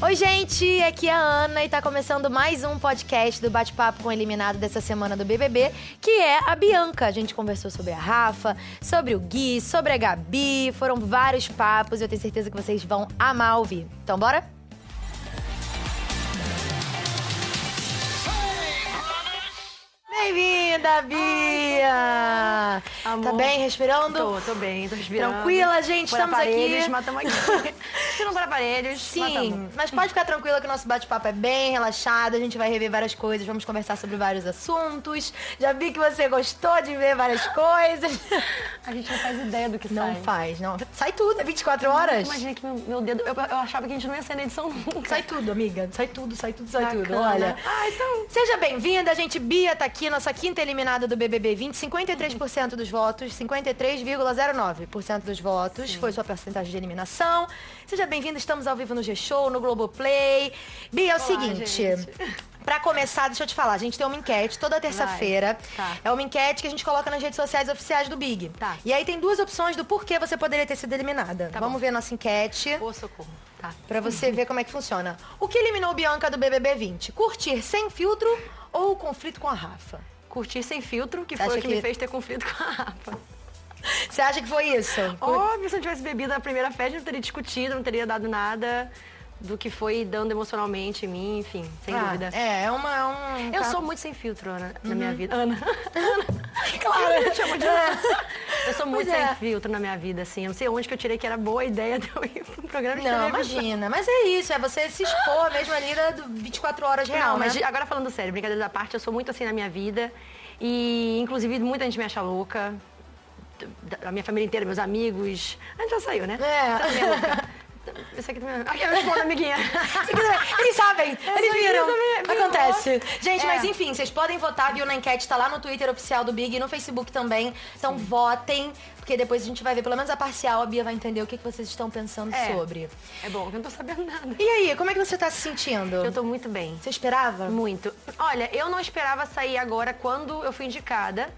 Oi, gente, aqui é a Ana e tá começando mais um podcast do Bate-Papo com o Eliminado dessa semana do BBB, que é a Bianca. A gente conversou sobre a Rafa, sobre o Gui, sobre a Gabi, foram vários papos e eu tenho certeza que vocês vão amar ouvir. Então, bora? Bem-vinda, Bia! Amor. Tá bem, respirando? Tô, tô bem, tô respirando. Tranquila, gente, Por estamos aparelhos, aqui. Mas estamos aqui. Respirando por aparelhos. Sim, matamos. mas pode ficar tranquila que o nosso bate-papo é bem relaxado, a gente vai rever várias coisas, vamos conversar sobre vários assuntos. Já vi que você gostou de ver várias coisas. A gente não faz ideia do que Não sai. faz, não. Sai tudo, é 24 horas. Imagina que meu, meu dedo... Eu, eu achava que a gente não ia sair na edição nunca. Sai tudo, amiga. Sai tudo, sai tudo, sai tudo. Bacana. Olha. Ah, então... Seja bem-vinda, a gente. Bia tá aqui, nossa quinta eliminada do BBB 20. 53% dos votos, 53,09% dos votos. Foi sua porcentagem de eliminação. Seja bem-vinda, estamos ao vivo no G-Show, no Globoplay. Bia, é o Olá, seguinte. gente. Pra começar, deixa eu te falar, a gente tem uma enquete toda terça-feira. Tá. É uma enquete que a gente coloca nas redes sociais oficiais do Big. Tá. E aí tem duas opções do porquê você poderia ter sido eliminada. Tá Vamos bom. ver a nossa enquete. Ô, socorro. Tá. Pra você ver como é que funciona. O que eliminou Bianca do BBB 20? Curtir sem filtro ou o conflito com a Rafa? Curtir sem filtro, que Você foi o que, que- me fez ter conflito com a Rafa. Você acha que foi isso? Óbvio, se eu não tivesse bebido na primeira festa, não teria discutido, não teria dado nada do que foi dando emocionalmente em mim, enfim, sem Ah, dúvida. É, é uma. é um Eu sou muito sem filtro, Ana, na minha vida. Ana. Claro. Eu chamo de Eu sou muito Pois é. sem filtro na minha vida, assim. Eu não sei onde que eu tirei que era boa ideia de eu ir um programa de Não, imagina. Mas é isso, é você se expor mesmo ali da do 24 horas real, Não, mas né? agora falando sério, brincadeira da parte, eu sou muito assim na minha vida. E, inclusive, muita gente me acha louca. A minha família inteira, meus amigos. A gente já saiu, né? É. É. Isso aqui também. Aqui eu respondo, amiguinha. Eles sabem, eles viram. viu? Acontece. Gente, É. mas enfim, vocês podem votar, viu, na enquete, tá lá no Twitter oficial do Big e no Facebook também. Então votem, porque depois a gente vai ver, pelo menos a parcial, a Bia vai entender o que, que vocês estão pensando É. sobre. É bom, eu não tô sabendo nada. E aí, como é que você tá se sentindo? Eu tô muito bem. Você esperava? Muito. Olha, eu não esperava sair agora quando eu fui indicada.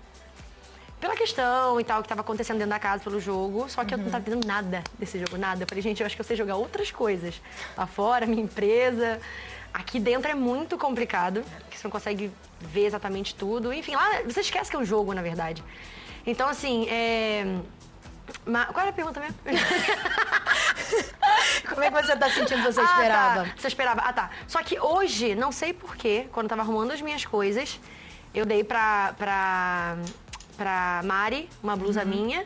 Pela questão e tal que tava acontecendo dentro da casa pelo jogo, só que eu não tava vendo nada desse jogo, nada. Eu falei, gente, eu acho que eu sei jogar outras coisas. Lá fora, minha empresa. Aqui dentro é muito complicado, porque você não consegue ver exatamente tudo. Enfim, lá você esquece que é um jogo, na verdade. Então, assim, é. Qual era a pergunta mesmo? Como é que você tá sentindo que você Ah, esperava? tá. Você esperava. Ah, tá. Só que hoje, não sei porquê, quando eu tava arrumando as minhas coisas, eu dei pra, pra, pra Mari uma blusa Uhum. minha.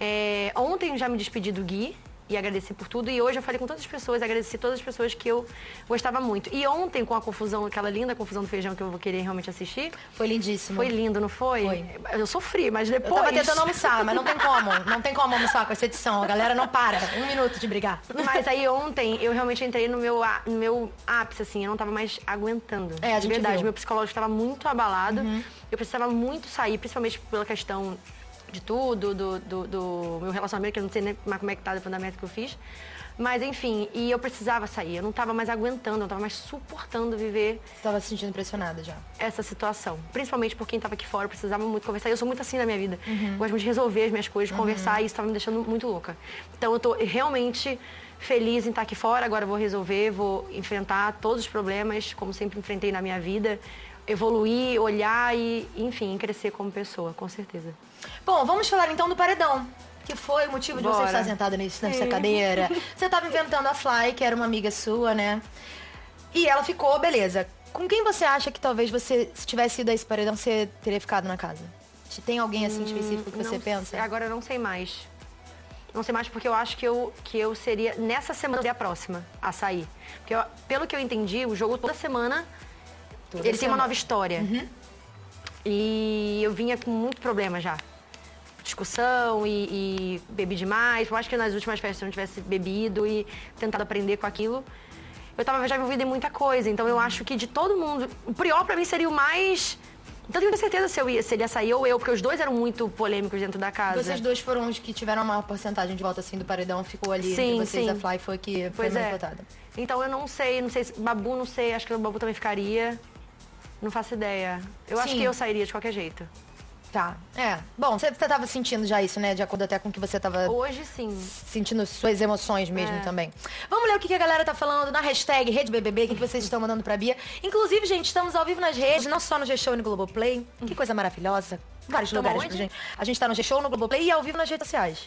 É, ontem eu já me despedi do Gui e agradeci por tudo. E hoje eu falei com todas as pessoas, agradeci todas as pessoas que eu gostava muito. E ontem, com a confusão, aquela linda confusão do feijão que eu vou querer realmente assistir, Foi lindíssimo. foi lindo, não foi? Foi. Eu sofri, mas Eu depois. tava tentando almoçar, mas não tem como. Não tem como almoçar com essa edição. A galera não para. Um minuto de brigar. Mas aí ontem eu realmente entrei no meu, no meu ápice, assim, eu não tava mais aguentando. É, a de gente verdade, viu. meu psicológico estava muito abalado. Eu precisava muito sair, principalmente pela questão de tudo, do, do, do meu relacionamento, que eu não sei nem mais como é que tá depois da meta que eu fiz. Mas enfim, e eu precisava sair, eu não tava mais aguentando, eu não tava mais suportando viver Você tava se sentindo pressionada já. essa situação. Principalmente por quem tava aqui fora, eu precisava muito conversar. Eu sou muito assim na minha vida. Gosto muito de resolver as minhas coisas, de conversar, e isso tava me deixando muito louca. Então eu tô realmente feliz em estar aqui fora. Agora eu vou resolver, vou enfrentar todos os problemas, como sempre enfrentei na minha vida. Evoluir, olhar e, enfim, crescer como pessoa, com certeza. Bom, vamos falar então do paredão. Que foi o motivo de você Bora. estar sentada nesse- nessa cadeira. Você tava inventando a Fly, que era uma amiga sua, né? E ela ficou, beleza. Com quem você acha que talvez você, se tivesse ido a esse paredão, você teria ficado na casa? Tem alguém assim específico que você pensa? sei, agora eu não sei mais. Não sei mais porque eu acho que eu, que eu seria, nessa semana, a próxima a sair. Porque eu- pelo que eu entendi, o jogo toda semana, Toda ele tem. Uhum. uma nova história. E eu vinha com muito problema já. Discussão e, e bebi demais. Por mais que nas últimas festas eu não tivesse bebido e tentado aprender com aquilo. Eu tava já envolvida em muita coisa. Então eu acho que de todo mundo. O Prior pra mim seria o mais. Então eu tenho certeza se, eu ia, se ele ia sair ou eu, porque os dois eram muito polêmicos dentro da casa. Vocês dois foram os que tiveram a maior porcentagem de volta assim do paredão, ficou ali Sim, vocês, sim. a Fly foi que foi Pois mais é. votada. Então eu não sei, não sei se. Babu, não sei, acho que o Babu também ficaria. Não faço ideia. Eu acho Sim. que eu sairia de qualquer jeito. Tá. É. Bom, você tava sentindo já isso, né? De acordo até com o que você tava Hoje sim. sentindo suas emoções mesmo É. também. Vamos ler o que que a galera tá falando na hashtag RedeBBB, o que que vocês estão mandando pra Bia. Inclusive, gente, estamos ao vivo nas redes, não só no G-Show e no Globoplay. Que coisa maravilhosa. Vários Tamo lugares onde? gente. A gente tá no G-Show, no Globoplay e ao vivo nas redes sociais.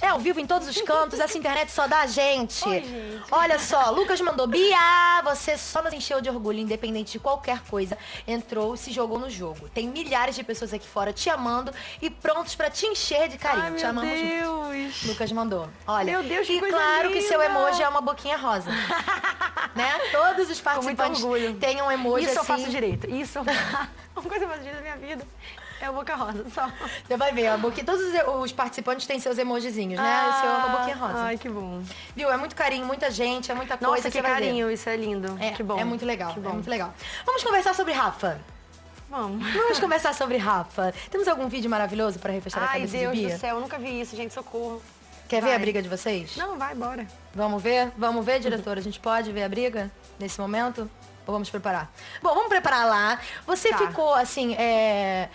É ao vivo em todos os cantos, essa internet só dá a gente. Oi, gente. Olha só, Lucas mandou, Bia, você só nos encheu de orgulho, independente de qualquer coisa. Entrou e se jogou no jogo. Tem milhares de pessoas aqui fora te amando e prontos pra te encher de carinho. Ai, te amamos muito. Deus. Lucas mandou. Olha, Meu Deus, que e claro que seu linda. emoji é uma boquinha rosa. né? Todos os muito participantes têm um emoji Isso eu assim. faço direito. Isso eu faço. Uma coisa eu faço direito na minha vida é o Boca Rosa, só. Você vai ver, a boquinha, todos os, participantes têm seus emojizinhos, né? o seu é uma boquinha rosa. Ai, que bom. Viu? É muito carinho, muita gente, é muita coisa. Nossa, que ver. carinho, isso é lindo. É, que bom. é muito legal, Que é bom. muito legal. Vamos conversar sobre Rafa. Vamos. Vamos conversar sobre Rafa. Temos algum vídeo maravilhoso para refrescar a Ai, cabeça Deus de Bia? do céu, eu nunca vi isso, gente, socorro. Quer ver Vai. a briga de vocês? Não, vai, bora. Vamos ver? Vamos ver, diretora? A gente pode ver a briga nesse momento? Ou vamos preparar? Bom, vamos preparar lá. Você Tá. ficou, assim, é...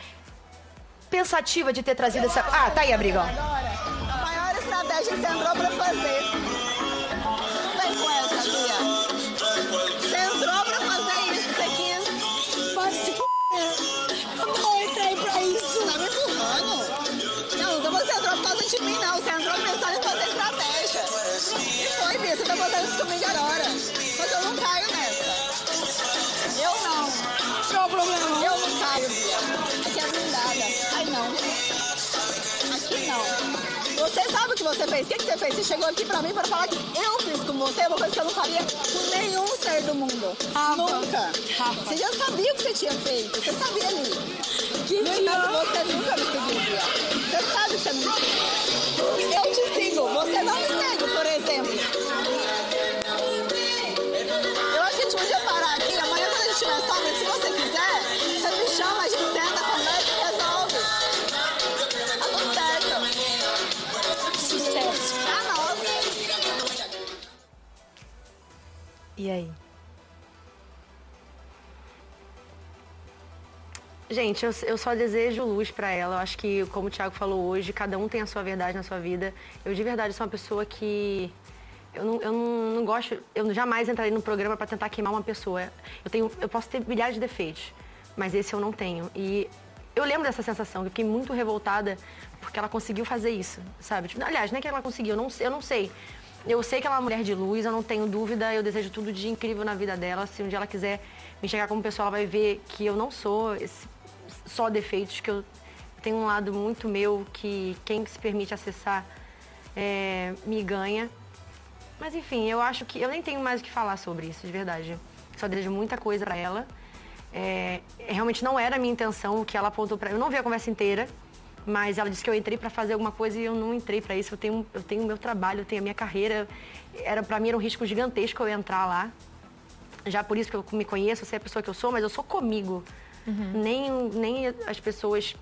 pensativa de ter trazido essa... Ah, tá aí a briga, ó. A maior estratégia que você entrou pra fazer. Vem com essa, Bia. Você entrou pra fazer isso, você quis. Pode se f***. Eu não entrei pra isso. Tá me empurrando? Não, então você entrou por causa de mim, não. Você entrou pensando em fazer estratégia. E foi, Bia, você tá fazendo isso comigo agora. Mas eu não caio nessa. Que você fez? O que, que você fez? Você chegou aqui pra mim pra falar que eu fiz com você uma coisa que eu não faria com nenhum ser do mundo. Nunca. Você já sabia o que você tinha feito. Você sabia ali. no entanto, você nunca me seguiu, Bia. Você sabe que você não me seguiu. Eu E aí? Gente, eu, eu só desejo luz pra ela. Eu acho que, como o Thiago falou hoje, cada um tem a sua verdade na sua vida. Eu, de verdade, sou uma pessoa que. Eu não, eu não, não gosto. Eu jamais entraria no programa pra tentar queimar uma pessoa. Eu, tenho, eu posso ter milhares de defeitos, mas esse eu não tenho. E eu lembro dessa sensação, eu fiquei muito revoltada porque ela conseguiu fazer isso, sabe? Tipo, aliás, não é que ela conseguiu, eu não, eu não sei. Eu sei que ela é uma mulher de luz, eu não tenho dúvida, eu desejo tudo de incrível na vida dela. Se um dia ela quiser me enxergar como pessoa, ela vai ver que eu não sou esse- só defeitos, que eu tenho um lado muito meu que quem se permite acessar é, me ganha. Mas enfim, eu acho que eu nem tenho mais o que falar sobre isso, de verdade. Só desejo muita coisa pra ela. É, realmente não era a minha intenção o que ela apontou pra. Eu não vi a conversa inteira, mas ela disse que eu entrei pra fazer alguma coisa e eu não entrei pra isso. Eu tenho eu tenho o meu trabalho, eu tenho a minha carreira. Era para mim era um risco gigantesco eu entrar lá. Já por isso que eu me conheço, eu sei a pessoa que eu sou, mas eu sou comigo. Nem, nem as pessoas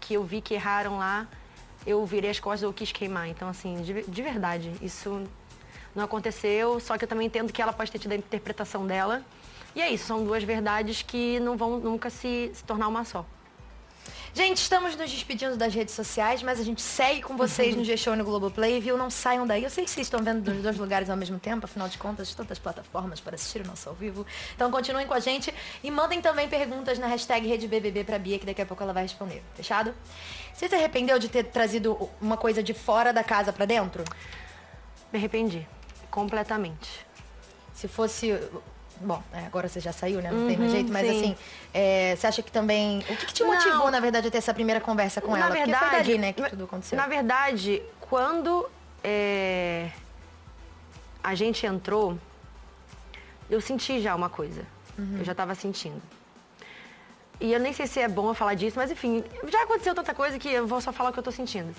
que eu vi que erraram lá, eu virei as costas ou quis queimar. Então, assim, de, de verdade, isso não aconteceu. Só que eu também entendo que ela pode ter tido a interpretação dela. E é isso, são duas verdades que não vão nunca se, se tornar uma só. Gente, estamos nos despedindo das redes sociais, mas a gente segue com vocês no G-Show e no Globoplay, viu? Não saiam daí. Eu sei que vocês estão vendo dos dois lugares ao mesmo tempo, afinal de contas, tantas plataformas para assistir o nosso ao vivo. Então continuem com a gente e mandem também perguntas na hashtag RedeBBB pra Bia, que daqui a pouco ela vai responder. Fechado? Você se arrependeu de ter trazido uma coisa de fora da casa pra dentro? Me arrependi. Completamente. Se fosse. Bom, é, agora você já saiu, né? Não tem mais jeito, mas sim. assim, é, você acha que também. O que, que te Não. motivou, na verdade, a ter essa primeira conversa com na ela? verdade, Porque foi dali, né, que na- tudo aconteceu. Na verdade, quando é, a gente entrou, eu senti já uma coisa. Uhum. Eu já estava sentindo. E eu nem sei se é bom eu falar disso, mas enfim, já aconteceu tanta coisa que eu vou só falar o que eu tô sentindo.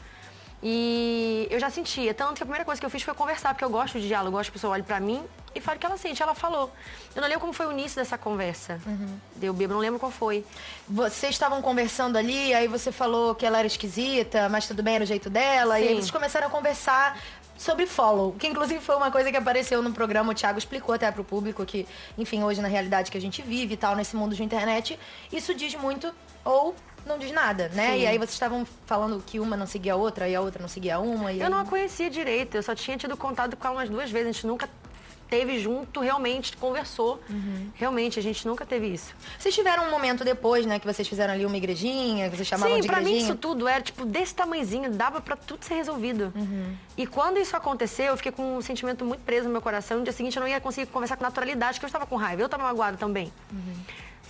E eu já sentia, tanto que a primeira coisa que eu fiz foi conversar, porque eu gosto de diálogo, eu gosto que a pessoa olhe pra mim e fale o que ela sente. Ela falou. Eu não lembro como foi o início dessa conversa. Uhum. Deu bebo, não lembro qual foi. Vocês estavam conversando ali, aí você falou que ela era esquisita, mas tudo bem, era o jeito dela. E aí Sim. vocês começaram a conversar sobre follow, que inclusive foi uma coisa que apareceu no programa, o Thiago explicou até pro público que, enfim, hoje na realidade que a gente vive e tal, nesse mundo de internet, isso diz muito ou não diz nada, né? Sim. E aí vocês estavam falando que uma não seguia a outra e a outra não seguia uma. E Eu aí- não a conhecia direito, eu só tinha tido contato com ela umas duas vezes. A gente nunca teve junto, realmente conversou. Realmente, a gente nunca teve isso. Vocês tiveram um momento depois, né, que vocês fizeram ali uma igrejinha, que vocês chamavam Sim, de pra mim igrejinha. isso tudo era tipo desse tamanhozinho, dava pra tudo ser resolvido. E quando isso aconteceu, eu fiquei com um sentimento muito preso no meu coração. No dia seguinte eu não ia conseguir conversar com naturalidade, porque eu estava com raiva. Eu estava magoada também.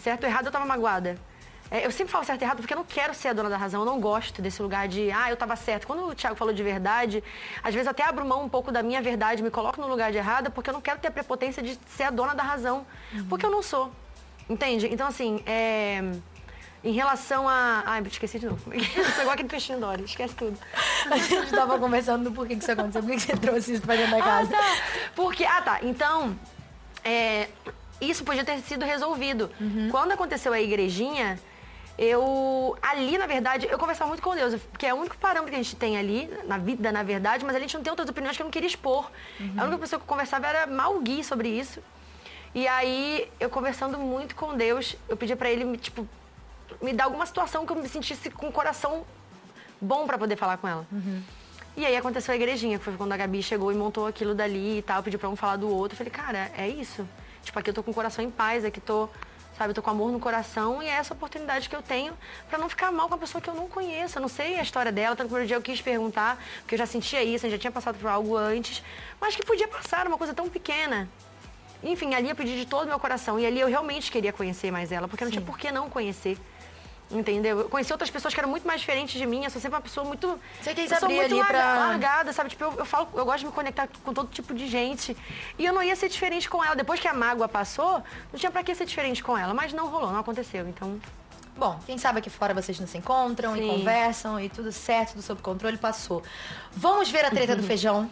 Certo ou errado, eu estava magoada. É, eu sempre falo certo e errado porque eu não quero ser a dona da razão. Eu não gosto desse lugar de, ah, eu estava certo. Quando o Thiago falou de verdade, às vezes eu até abro mão um pouco da minha verdade, me coloco no lugar de errada, porque eu não quero ter a prepotência de ser a dona da razão. Porque eu não sou. Entende? Então, assim, é... Em relação a. Ai, esqueci de novo. Sou igual aquele peixinho Dory, esquece tudo. A gente tava conversando do porquê que isso aconteceu, por que você trouxe isso pra dentro da Ah, casa. tá. Porque. Ah, tá. Então. é, isso podia ter sido resolvido. Quando aconteceu a igrejinha, eu. Ali, na verdade, eu conversava muito com Deus, porque é o único parâmetro que a gente tem ali, na vida, na verdade, mas a gente não tem outras opiniões que eu não queria expor. A única pessoa que eu conversava era mal Gui sobre isso. E aí, eu conversando muito com Deus, eu pedi pra ele, tipo, me dar alguma situação que eu me sentisse com o coração bom pra poder falar com ela. E aí aconteceu a igrejinha, que foi quando a Gabi chegou e montou aquilo dali e tal, pediu pra um falar do outro. Eu falei, cara, é isso. Tipo, aqui eu tô com o coração em paz, aqui tô, sabe, eu tô com amor no coração e é essa oportunidade que eu tenho pra não ficar mal com uma pessoa que eu não conheço. Eu não sei a história dela, tanto que no primeiro dia eu quis perguntar, porque eu já sentia isso, eu já tinha passado por algo antes, mas que podia passar, uma coisa tão pequena. Enfim, ali eu pedi de todo o meu coração. E ali eu realmente queria conhecer mais ela, porque não tinha por que não conhecer. Entendeu? Eu conheci outras pessoas que eram muito mais diferentes de mim. Eu sou sempre uma pessoa muito. Você quis eu sou abrir muito ali larga- pra- largada, sabe? Tipo, eu, eu falo, eu gosto de me conectar com todo tipo de gente. E eu não ia ser diferente com ela. Depois que a mágoa passou, não tinha pra que ser diferente com ela. Mas não rolou, não aconteceu. Então. Bom, quem sabe aqui fora vocês não se encontram e Sim. conversam e tudo certo, tudo sob controle, passou. Vamos ver a treta do feijão?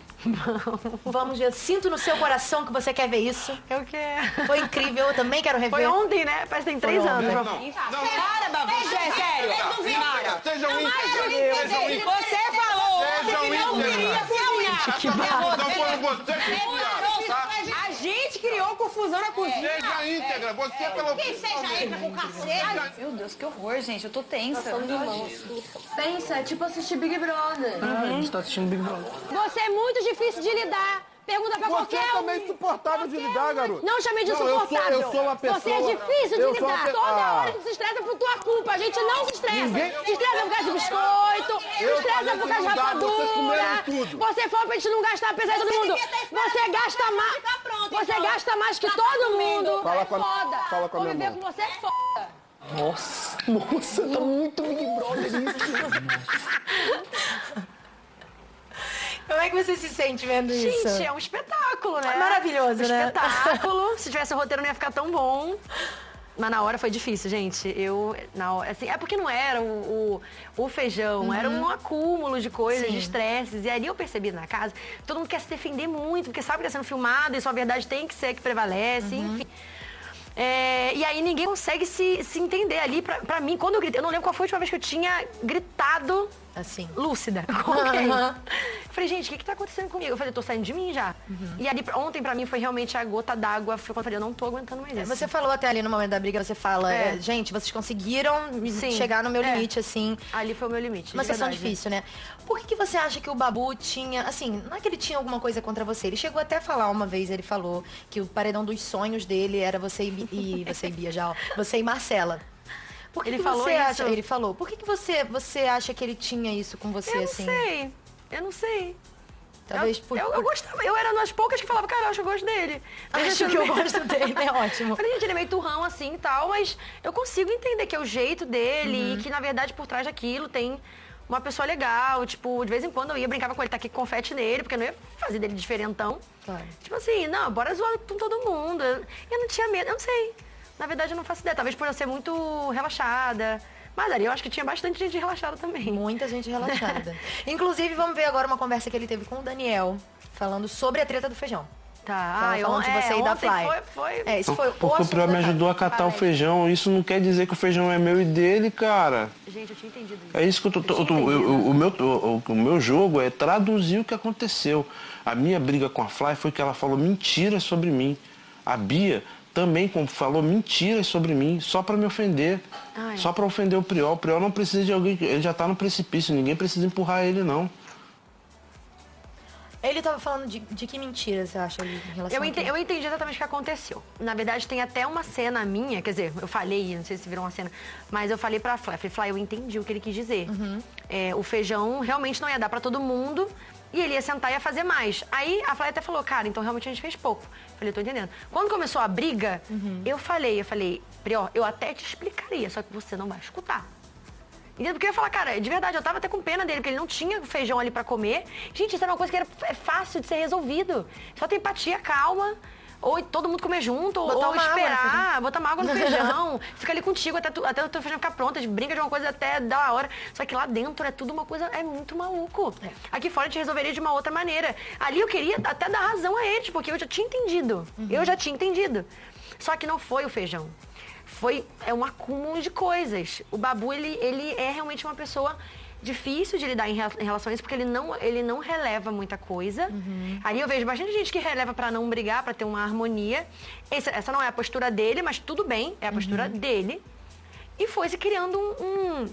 Vamos ver. Sinto no seu coração que você quer ver isso. Eu quero. Foi incrível, eu também quero rever. Foi ontem, né? Parece que tem três Foi anos. ontem. Para, bagunça, é sério. Íntegros. Sejam íntegros. Você falou Sejam que não íntegros. queria ser unha. Essa confusão foram vocês que criaram, tá? A gente criou confusão na cozinha. Seja íntegra. Você pelo Quem seja entra com cacete. Meu Deus, que horror, gente. Eu tô tensa. Pensa, é tipo assistir Big Brother. A gente tá assistindo Big Brother. Você é muito difícil de lidar. Pergunta pra Você qualquer um. também é insuportável de lidar, garoto. Não chamei de Não, eu sou- insuportável. eu sou uma pessoa- Você é difícil de lidar. pe- Toda Ah. hora que se estressa por tua culpa. A gente não se estressa. Ninguém- Se estressa por causa de biscoito, se Eu estressa falei por causa de rapadura. tudo. Você falou pra gente não gastar, apesar de todo mundo. Você gasta mais. Você gasta mais que todo mundo. Fala é com a- foda. fala com a minha Conviver mãe. com você é foda. Nossa, nossa, tá muito Big Brother isso. Como é que você se sente vendo isso? Gente, é um espetáculo, né? Maravilhoso, um né? espetáculo. Se tivesse o roteiro, não ia ficar tão bom. Mas na hora foi difícil, gente. Eu, na hora, assim, é porque não era o, o, o feijão, era um acúmulo de coisas, Sim. de estresses. E ali eu percebi na casa, todo mundo quer se defender muito, porque sabe que está sendo filmado e sua verdade tem que ser que prevalece, enfim. É, e aí ninguém consegue se, se entender ali. Pra, pra mim, quando eu gritei, eu não lembro qual foi a última vez que eu tinha gritado Assim. lúcida. Aham. Eu Falei, gente, o que, que tá acontecendo comigo? Eu falei, tô saindo de mim já. E ali, ontem pra mim foi realmente a gota d'água. Foi quando eu falei, eu não tô aguentando mais isso. Você falou até ali no momento da briga, você fala, É. é, gente, vocês conseguiram Sim. chegar no meu É. limite, assim. Ali foi o meu limite. Uma verdade. difícil, né? Por que, que você acha que o Babu tinha. Assim, não é que ele tinha alguma coisa contra você. Ele chegou até a falar uma vez, ele falou que o paredão dos sonhos dele era você e, e você e Bia já, ó, você e Marcela. Por que Ele que falou você isso? acha? Ele falou. Por que, que você, você acha que ele tinha isso com você, Eu não assim? sei. Eu não sei. Talvez eu, por. eu, eu gostava. Eu era uma das poucas que falava, cara, eu acho que eu gosto dele. Acho que eu não- gosto dele, é ótimo. Falei, gente, ele é meio turrão assim e tal, mas eu consigo entender que é o jeito dele Uhum. e que, na verdade, por trás daquilo tem uma pessoa legal. Tipo, de vez em quando eu ia brincava com ele, tá aqui com confete nele, porque eu não ia fazer dele diferentão. Claro. Tipo assim, não, bora zoar com todo mundo. Eu, eu não tinha medo, eu não sei. Na verdade, eu não faço ideia. Talvez por eu ser muito relaxada. Mas ali eu acho que tinha bastante gente relaxada também. Muita gente relaxada. Inclusive, vamos ver agora uma conversa que ele teve com o Daniel, falando sobre a treta do feijão. Tá, ah, falando de é, você e da Fly. Foi, foi... É, isso foi o Porque o Prior me ajudou a catar o feijão. Isso não quer dizer que o feijão é meu e dele, cara. Gente, eu tinha entendido isso. É isso que eu tô. tô- tô- eu- eu- o, meu, o, o meu jogo é traduzir o que aconteceu. A minha briga com a Fly foi que ela falou mentiras sobre mim. A Bia também falou mentiras sobre mim, só pra me ofender. Ai. Só pra ofender o Priol. O Priol não precisa de alguém, que- ele já tá no precipício, ninguém precisa empurrar ele, não. Ele tava falando de, de que mentira você acha ali em relação Eu a entendi, eu entendi exatamente o que aconteceu. Na verdade, tem até uma cena minha, quer dizer, eu falei, não sei se virou uma cena, mas eu falei pra Flá, falei, Flá, eu entendi o que ele quis dizer. Uhum. É, o feijão realmente não ia dar pra todo mundo e ele ia sentar e ia fazer mais. Aí a Flá até falou, cara, então realmente a gente fez pouco. Falei, tô entendendo. Quando começou a briga, Uhum. eu falei, eu falei, Prió, eu até te explicaria, só que você não vai escutar. Entendeu? Porque eu ia falar, cara, de verdade, eu tava até com pena dele, porque ele não tinha feijão ali pra comer. Gente, isso era uma coisa que era é fácil de ser resolvido. Só ter empatia, calma. Ou todo mundo comer junto, Botar ou uma água esperar, botar uma água no feijão, fica ali contigo até, tu, até o teu feijão ficar pronto, a gente brinca de uma coisa até da hora. Só que lá dentro é tudo uma coisa, é muito maluco. Aqui fora a gente resolveria de uma outra maneira. Ali eu queria até dar razão a eles, porque eu já tinha entendido. Eu já tinha entendido. Só que não foi o feijão foi é um acúmulo de coisas. O Babu, ele, ele é realmente uma pessoa difícil de lidar em, rela- em relação a isso, porque ele não, ele não releva muita coisa. Ali eu vejo bastante gente que releva pra não brigar, pra ter uma harmonia. Esse- essa não é a postura dele, mas tudo bem, é a postura dele. E foi se criando um- um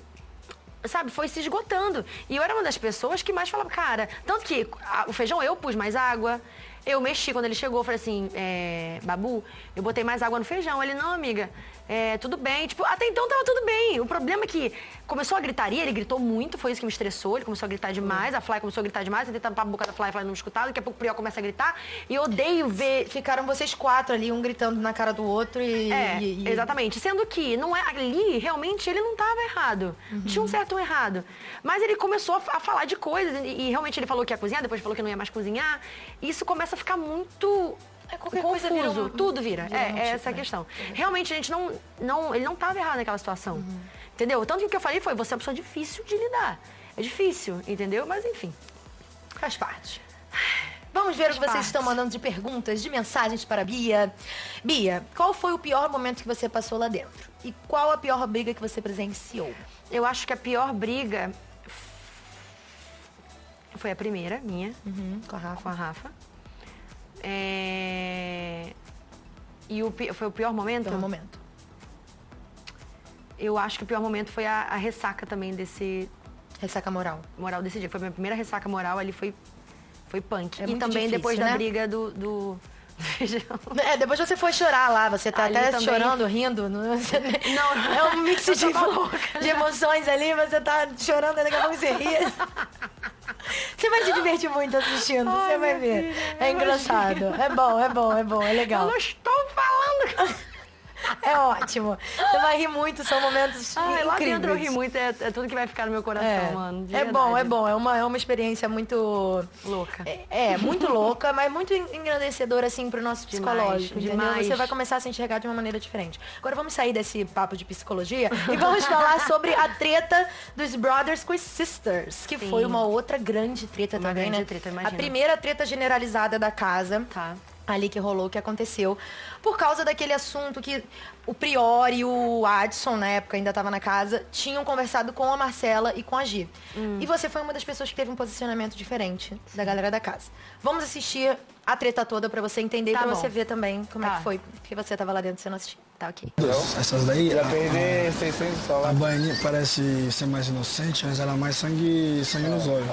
sabe, foi se esgotando. E eu era uma das pessoas que mais falava, cara, tanto que a- o feijão eu pus mais água. Eu mexi quando ele chegou, falei assim, é, Babu, eu botei mais água no feijão. Ele, não, amiga, é, tudo bem. Tipo, até então tava tudo bem. O problema é que começou a gritaria, ele gritou muito, foi isso que me estressou. Ele começou a gritar demais, a Fly começou a gritar demais, eu tentei tampar a boca da Fly, a Fly não me escutava, daqui a pouco o Priol começa a gritar. E eu odeio ver Ficaram vocês quatro ali, um gritando na cara do outro e. é, e- exatamente. Sendo que não é ali, realmente, ele não estava errado. Tinha um certo errado. Mas ele começou a, a falar de coisas e, e realmente ele falou que ia cozinhar, depois falou que não ia mais cozinhar. E isso começa a ficar muito É, qualquer confuso. coisa vira um- Tudo vira. vira é, um é essa a né? questão. Realmente, a gente não, não... Ele não estava errado naquela situação. Entendeu? Tanto que o que eu falei foi, você é uma pessoa difícil de lidar. É difícil, entendeu? Mas enfim. Faz parte. Vamos ver o que vocês parte. estão mandando de perguntas, de mensagens para a Bia. Bia, qual foi o pior momento que você passou lá dentro? E qual a pior briga que você presenciou? Eu acho que a pior briga foi a primeira, minha. Uhum, com a Rafa. com a Rafa. É, E o, foi o pior momento? Pior momento. Eu acho que o pior momento foi a, a ressaca também desse Ressaca moral. moral desse dia. Foi a minha primeira ressaca moral ali, foi, foi punk. É e também difícil, depois né? da briga do, do. É, depois você foi chorar lá, você tá Ali até também. chorando, rindo. Não, você- Não, é um mix de, louca, de emoções ali, você tá chorando, daqui a pouco você ri. Você vai se divertir muito assistindo, você Ai, vai minha ver. filha, é engraçado. É bom, é bom, é bom, é Eu legal. não estou falando. É ótimo. Você vai rir muito, são momentos Ai, lá incríveis. dentro eu ri muito, é, é tudo que vai ficar no meu coração, É, mano. é bom, é bom. É uma, é uma experiência muito. Louca. É, é, muito louca, mas muito en- engrandecedora, assim, pro nosso Demais, psicológico. entendeu? demais. Você vai começar a se enxergar de uma maneira diferente. Agora vamos sair desse papo de psicologia e vamos falar sobre a treta dos Brothers com os Sisters, que Sim. foi uma outra grande treta Uma também, grande né? treta, a imagino. primeira treta generalizada da casa Tá. Ali que rolou, que aconteceu, por causa daquele assunto que o Prior e o Adson, na época ainda estava na casa, tinham conversado com a Marcela e com a Gi. Hum. E você foi uma das pessoas que teve um posicionamento diferente da galera da casa. Vamos assistir a treta toda pra você entender Tá e pra bom. você ver também como é Tá. que foi. Porque você tava lá dentro você não assistiu. Tá ok. Essas daí, a, perder 600 a dólares. baianinha parece ser mais inocente, mas ela é mais sangue, sangue nos olhos.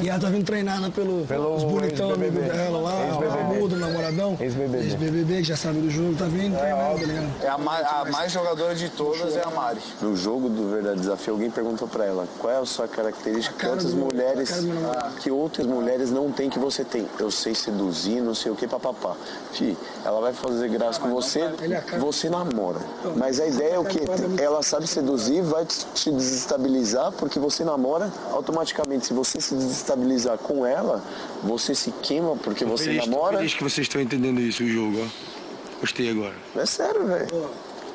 E ela tá vindo treinada pelo, Pelo os bonitão amigo dela lá, Ramudo, o namoradão. Ex-BBB. Ex-BBB, que já sabe do jogo, tá vindo treinado, tá ligado? É a, ma- a mais jogadora de todas é a Mari. No jogo do Verdade Desafio, alguém perguntou pra ela qual é a sua característica que cara outras do- mulheres a que outras mulheres não têm que você tem. Eu sei seduzir, não sei o que, papapá. Fi, ela vai fazer graça com você, Ele é a você namora. Mas a ideia é o quê? Ela sabe seduzir, vai te desestabilizar porque você namora automaticamente. Se você se desestabilizar com ela, você se queima porque você feliz, namora. feliz que vocês estão entendendo isso, o jogo, ó. Gostei agora. É sério, velho.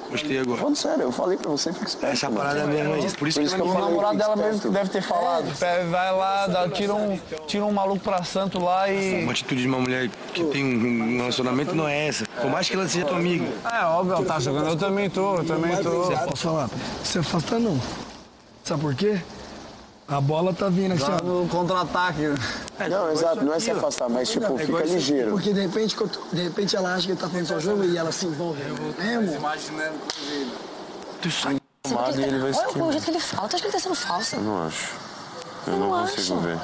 Gostei agora. Falando sério, eu falei pra você, fica esperto. Essa mano. parada mesmo é isso. Por isso, Por isso que, que eu eu falei. O namorado dela mesmo que deve ter falado. Pé, Vai lá, dá- tira, um, tira um maluco pra santo lá e. Uma atitude de uma mulher que tem um relacionamento não é essa. Por mais que ela seja tua amiga. É óbvio, ela tá jogando. Eu também tô, eu também tô. Posso falar? Você afasta não. Sabe por quê? A bola tá vindo aqui, Tá ó. no contra-ataque. Não, exato, não é se afastar, mas tipo, É fica isso- ligeiro. Porque de repente, de repente ela acha que ele tá fazendo seu jogo e ela se envolve. É, amor? Imaginando com ele. Tu sai armado e ele vai se Olha o jeito que ele fala. Tu acha que ele tá sendo falso? Eu não acho. Eu Eu não não consigo acho. ver.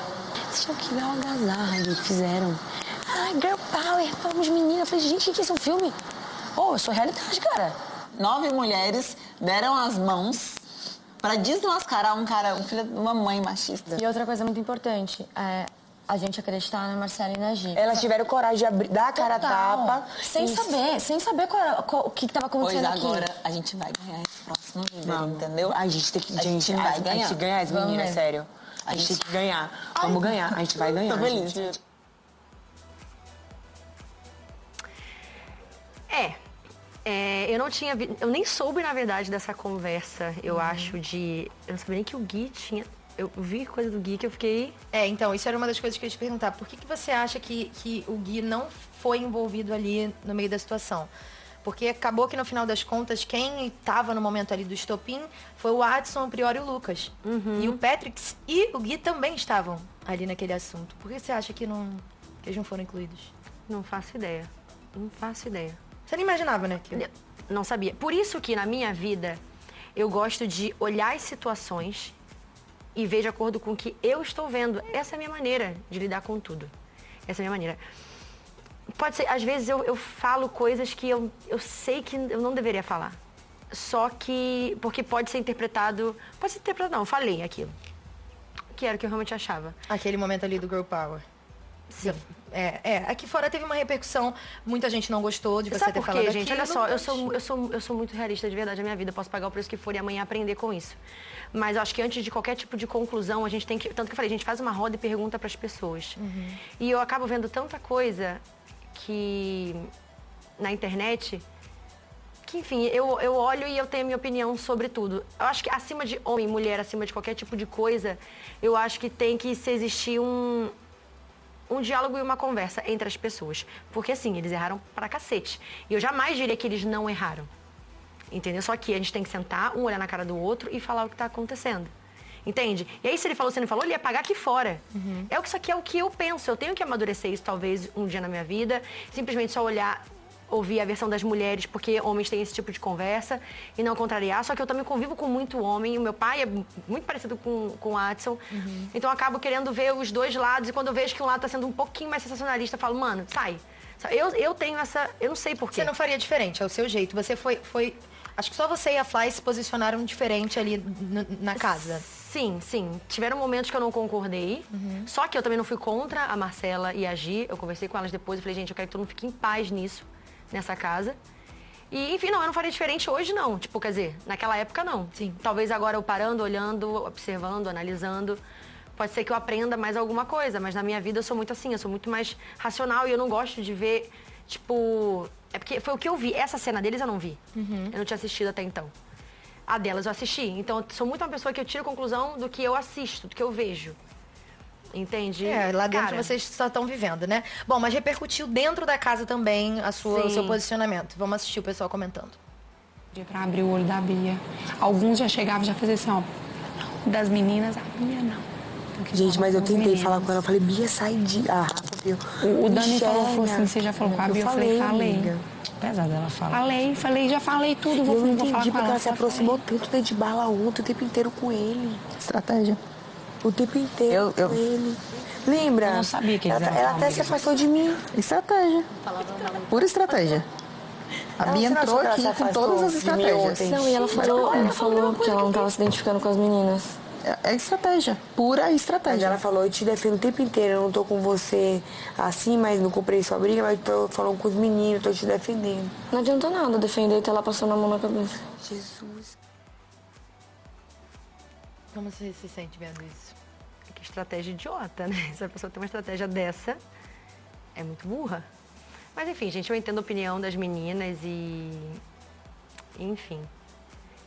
Vocês tinham que ver o algazarra que fizeram. Ai, girl power, vamos meninas. Eu falei, gente, o que que é esse um filme? Oh, eu sou realidade, cara. Nove mulheres deram as mãos pra desmascarar um cara, um filho de uma mãe machista. E outra coisa muito importante, é a gente acreditar na Marcela e na Gi. Elas tiveram coragem de abrir, dar a cara a Total. tapa. Sem e- saber, sem saber qual qual- o que estava Pois acontecendo aqui. agora a gente vai ganhar esse próximo líder, Vamos. entendeu? A gente tem que, A gente, gente a, vai a gente ganhar. ganhar as meninas, sério. A gente tem que ganhar. Vamos ganhar, a gente vai ganhar. Tô feliz. gente. É. É, eu não tinha. vi- Eu nem soube, na verdade, dessa conversa, eu acho, de. Eu não sabia nem que o Gui tinha. Eu vi coisa do Gui que eu fiquei. É, então, isso era uma das coisas que eu ia te perguntar. Por que, que você acha que, que o Gui não foi envolvido ali no meio da situação? Porque acabou que no final das contas, quem estava no momento ali do estopim foi o Adson, o Priori e o Lucas. E o Patrick e o Gui também estavam ali naquele assunto. Por que você acha que, não, que eles não foram incluídos? Não faço ideia. Não faço ideia. Você nem imaginava, né? Que... Não sabia. Por isso que na minha vida eu gosto de olhar as situações e ver de acordo com o que eu estou vendo. Essa é a minha maneira de lidar com tudo. Essa é a minha maneira. Pode ser, às vezes eu, eu falo coisas que eu, eu sei que eu não deveria falar. Só que. Porque pode ser interpretado. Pode ser interpretado, não, eu falei aquilo. Que era o que eu realmente achava. Aquele momento ali do Girl Power. Sim. É, é, aqui fora teve uma repercussão, muita gente não gostou de você Sabe ter por falado quê, gente? Olha só, eu sou, eu, sou, eu sou muito realista de verdade na minha vida. Posso pagar o preço que for e amanhã aprender com isso. Mas eu acho que antes de qualquer tipo de conclusão, a gente tem que. Tanto que eu falei, a gente faz uma roda e pergunta para as pessoas. E eu acabo vendo tanta coisa que. na internet. Que, enfim, eu, eu olho e eu tenho a minha opinião sobre tudo. Eu acho que acima de homem, mulher, acima de qualquer tipo de coisa, eu acho que tem que se existir um, um diálogo e uma conversa entre as pessoas. Porque assim, eles erraram pra cacete. E eu jamais diria que eles não erraram. Entendeu? Só que a gente tem que sentar, um olhar na cara do outro e falar o que tá acontecendo. Entende? E aí, se ele falou, você não falou, ele ia pagar aqui fora. É o que isso aqui é o que eu penso. Eu tenho que amadurecer isso, talvez, um dia na minha vida. Simplesmente só olhar, ouvir a versão das mulheres, porque homens têm esse tipo de conversa, e não contrariar. Só que eu também convivo com muito homem. O meu pai é muito parecido com, com o Adson. Então eu acabo querendo ver os dois lados. E quando eu vejo que um lado tá sendo um pouquinho mais sensacionalista, eu falo, mano, sai. Eu, eu tenho essa. Eu não sei porquê. Você não faria diferente, é o seu jeito. Você foi. foi acho que só você e a Fly se posicionaram diferente ali na casa. Sim, sim. Tiveram momentos que eu não concordei. Só que eu também não fui contra a Marcela e a Gi. Eu conversei com elas depois e falei, gente, eu quero que todo mundo fique em paz nisso, nessa casa. E, enfim, não, eu não faria diferente hoje, não. Tipo, quer dizer, naquela época, não. Sim. Talvez agora eu parando, olhando, observando, analisando. Pode ser que eu aprenda mais alguma coisa, mas na minha vida eu sou muito assim, eu sou muito mais racional e eu não gosto de ver, tipo. É porque foi o que eu vi. Essa cena deles eu não vi. Eu não tinha assistido até então. A delas eu assisti. Então eu sou muito uma pessoa que eu tiro conclusão do que eu assisto, do que eu vejo. Entende? É, lá dentro Cara, vocês só estão vivendo, né? Bom, mas repercutiu dentro da casa também a sua, o seu posicionamento. Vamos assistir o pessoal comentando. Dia pra abrir o olho da Bia. Alguns já chegavam e já faziam assim, ó. Das meninas, a Bia não. Gente, mas eu tentei meninos. falar com ela. Eu falei, Bia, sai de. Ah, viu? O, o Dani Enxerga. falou, falou assim, você já falou com a Bia? Eu falei, falei. amiga. Apesar dela falar. Falei, falei, já falei tudo, vou, eu não vou falar entendi porque ela. ela se aproximou tanto dentro de bala ontem, o tempo inteiro com ele. Estratégia. O tempo inteiro Eu- eu- com ele. Lembra? Eu não sabia que eles ela, ela até se afastou de mim. Estratégia. Pura estratégia. A Ela Bia entrou aqui com todas as estratégias. Não, e ela falou, ela falou que ela não tava se identificando com as meninas. É, é estratégia. Pura Mas estratégia. ela falou, eu te defendo o tempo inteiro, eu não tô com você assim, mas não comprei sua briga, mas tô falando com os meninos, tô te defendendo. Não adianta nada defender e ter ela passando a mão na cabeça. Jesus. Como você se sente vendo isso? Que estratégia idiota, né? Se a pessoa tem uma estratégia dessa, é muito burra. Mas enfim, gente, eu entendo a opinião das meninas e. Enfim.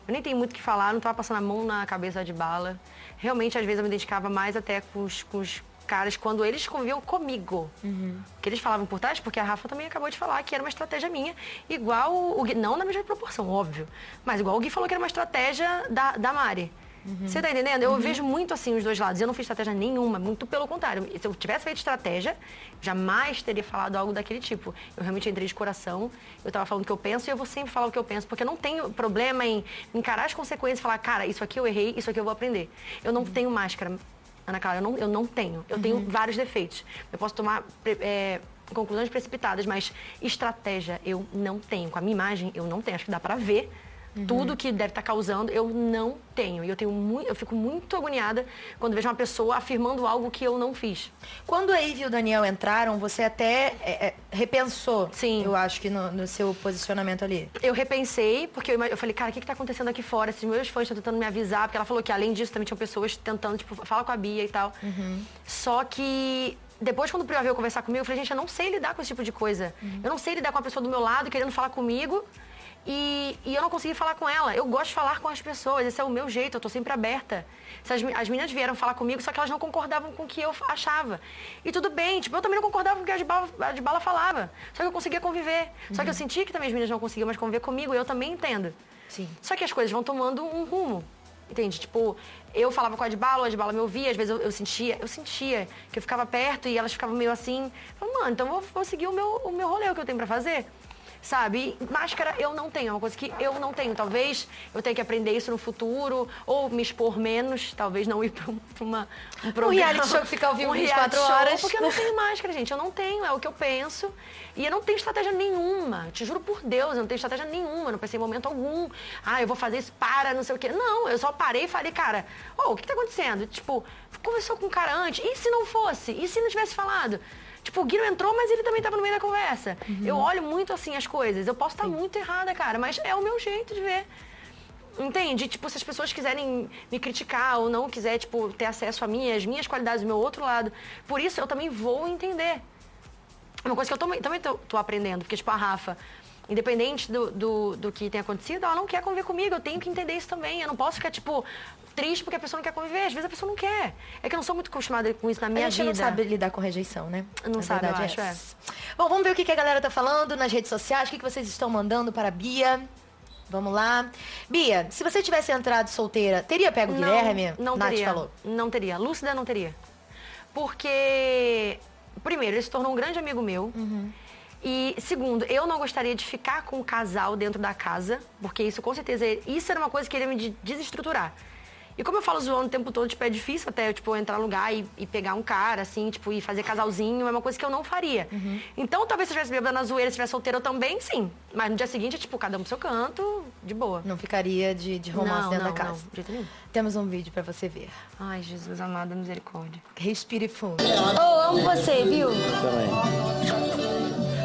Eu nem tenho muito o que falar, não tava passando a mão na cabeça de bala. Realmente, às vezes, eu me identificava mais até com os, com os caras quando eles conviviam comigo. Que eles falavam por trás, porque a Rafa também acabou de falar que era uma estratégia minha, igual o Gui, não na mesma proporção, óbvio, mas igual o Gui falou que era uma estratégia da, da Mari. Uhum. Você tá entendendo? Eu vejo muito assim os dois lados. Eu não fiz estratégia nenhuma, muito pelo contrário. Se eu tivesse feito estratégia, jamais teria falado algo daquele tipo. Eu realmente entrei de coração, eu tava falando o que eu penso e eu vou sempre falar o que eu penso, porque eu não tenho problema em encarar as consequências e falar, cara, isso aqui eu errei, isso aqui eu vou aprender. Eu não tenho máscara, Ana Clara, eu não, eu não tenho. Eu tenho vários defeitos. Eu posso tomar é, conclusões precipitadas, mas estratégia eu não tenho. Com a minha imagem, eu não tenho. Acho que dá pra ver tudo que deve estar causando, eu não tenho. E eu tenho muito, eu fico muito agoniada quando vejo uma pessoa afirmando algo que eu não fiz. Quando a Ivy e o Daniel entraram, você até é, é, repensou, Sim. eu acho que no, no seu posicionamento ali. Eu repensei, porque eu, eu falei, cara, o que, que tá acontecendo aqui fora? Esses meus fãs estão tentando me avisar, porque ela falou que além disso também tinham pessoas tentando, tipo, fala com a Bia e tal. Só que depois, quando o Prior veio conversar comigo, eu falei, gente, eu não sei lidar com esse tipo de coisa. Eu não sei lidar com a pessoa do meu lado querendo falar comigo. E, e eu não consegui falar com ela. Eu gosto de falar com as pessoas, esse é o meu jeito, eu tô sempre aberta. Se as, as meninas vieram falar comigo, só que elas não concordavam com o que eu achava. E tudo bem, tipo, eu também não concordava com o que a de Bala, a de Bala falava. Só que eu conseguia conviver. Só que eu sentia que também as meninas não conseguiam mais conviver comigo, e eu também entendo. Sim. Só que as coisas vão tomando um rumo. Entende? Tipo, eu falava com a Adbala, a Adbala me ouvia, às vezes eu, eu sentia, eu sentia que eu ficava perto e elas ficavam meio assim. Eu falava, mano, então vou, vou seguir o meu, o meu rolê, o que eu tenho pra fazer. Sabe? E máscara eu não tenho, é uma coisa que eu não tenho. Talvez eu tenha que aprender isso no futuro, ou me expor menos, talvez não ir pra, um- pra uma, um programa. reality show que fica ao vivo um 24 reality show, horas. Porque eu não tenho máscara, gente. Eu não tenho, é o que eu penso. E eu não tenho estratégia nenhuma. Te juro por Deus, eu não tenho estratégia nenhuma. Não pensei em momento algum. Ah, eu vou fazer isso para, não sei o quê. Não, eu só parei e falei, cara, ô, o que tá acontecendo? Tipo, conversou com o cara antes. E se não fosse? E se não tivesse falado? Tipo, o Gui não entrou, mas ele também tava no meio da conversa. Eu olho muito assim as coisas. Eu posso estar muito errada, cara, mas é o meu jeito de ver. Entende? Tipo, se as pessoas quiserem me criticar ou não quiser, tipo, ter acesso a mim, as minhas qualidades, o meu outro lado. Por isso, eu também vou entender. É uma coisa que eu também, também tô, tô aprendendo. Porque, tipo, a Rafa, independente do, do, do que tenha acontecido, ela não quer conviver comigo. Eu tenho que entender isso também. Eu não posso ficar, tipo, triste porque a pessoa não quer conviver. Às vezes a pessoa não quer. É que eu não sou muito acostumada com isso na minha a gente vida. não sabe lidar com rejeição, né? Não A sabe, eu acho, é. essa. Bom, vamos ver o que a galera tá falando nas redes sociais, o que que vocês estão mandando para a Bia. Vamos lá. Bia, se você tivesse entrado solteira, teria pego o Guilherme? Não Nath teria. falou. Não teria. Lúcida não teria. Porque, primeiro, ele se tornou um grande amigo meu. Uhum. E, segundo, eu não gostaria de ficar com o casal dentro da casa, porque isso, com certeza, isso era uma coisa que iria me de- desestruturar. E como eu falo zoando o tempo todo, tipo, é difícil até, tipo, entrar no lugar e, e pegar um cara, assim, tipo, e fazer casalzinho, é uma coisa que eu não faria. Uhum. Então, talvez se eu estivesse bebendo na zoeira, se estivesse solteira, eu também, sim. Mas no dia seguinte, é, tipo, cada um pro seu canto, de boa. Não ficaria de, de romance Não, dentro não, da casa. não, de jeito nenhum. Temos um vídeo pra você ver. Ai, Jesus amado, misericórdia. Respire fundo. Ô, amo você, viu?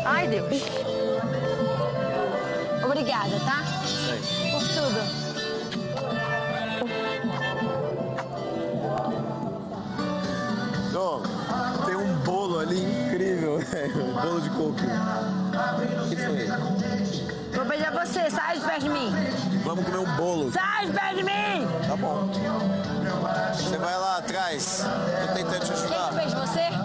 Ai, Deus. Obrigada, tá? Por tudo. Ó, tem um bolo ali incrível, velho. Um bolo de coco. O que foi? Vou beijar você, sai de perto de mim. Vamos comer um bolo. Sai de perto de mim! Tá bom. Você vai lá atrás. Tô tentando te ajudar. Quem fez você?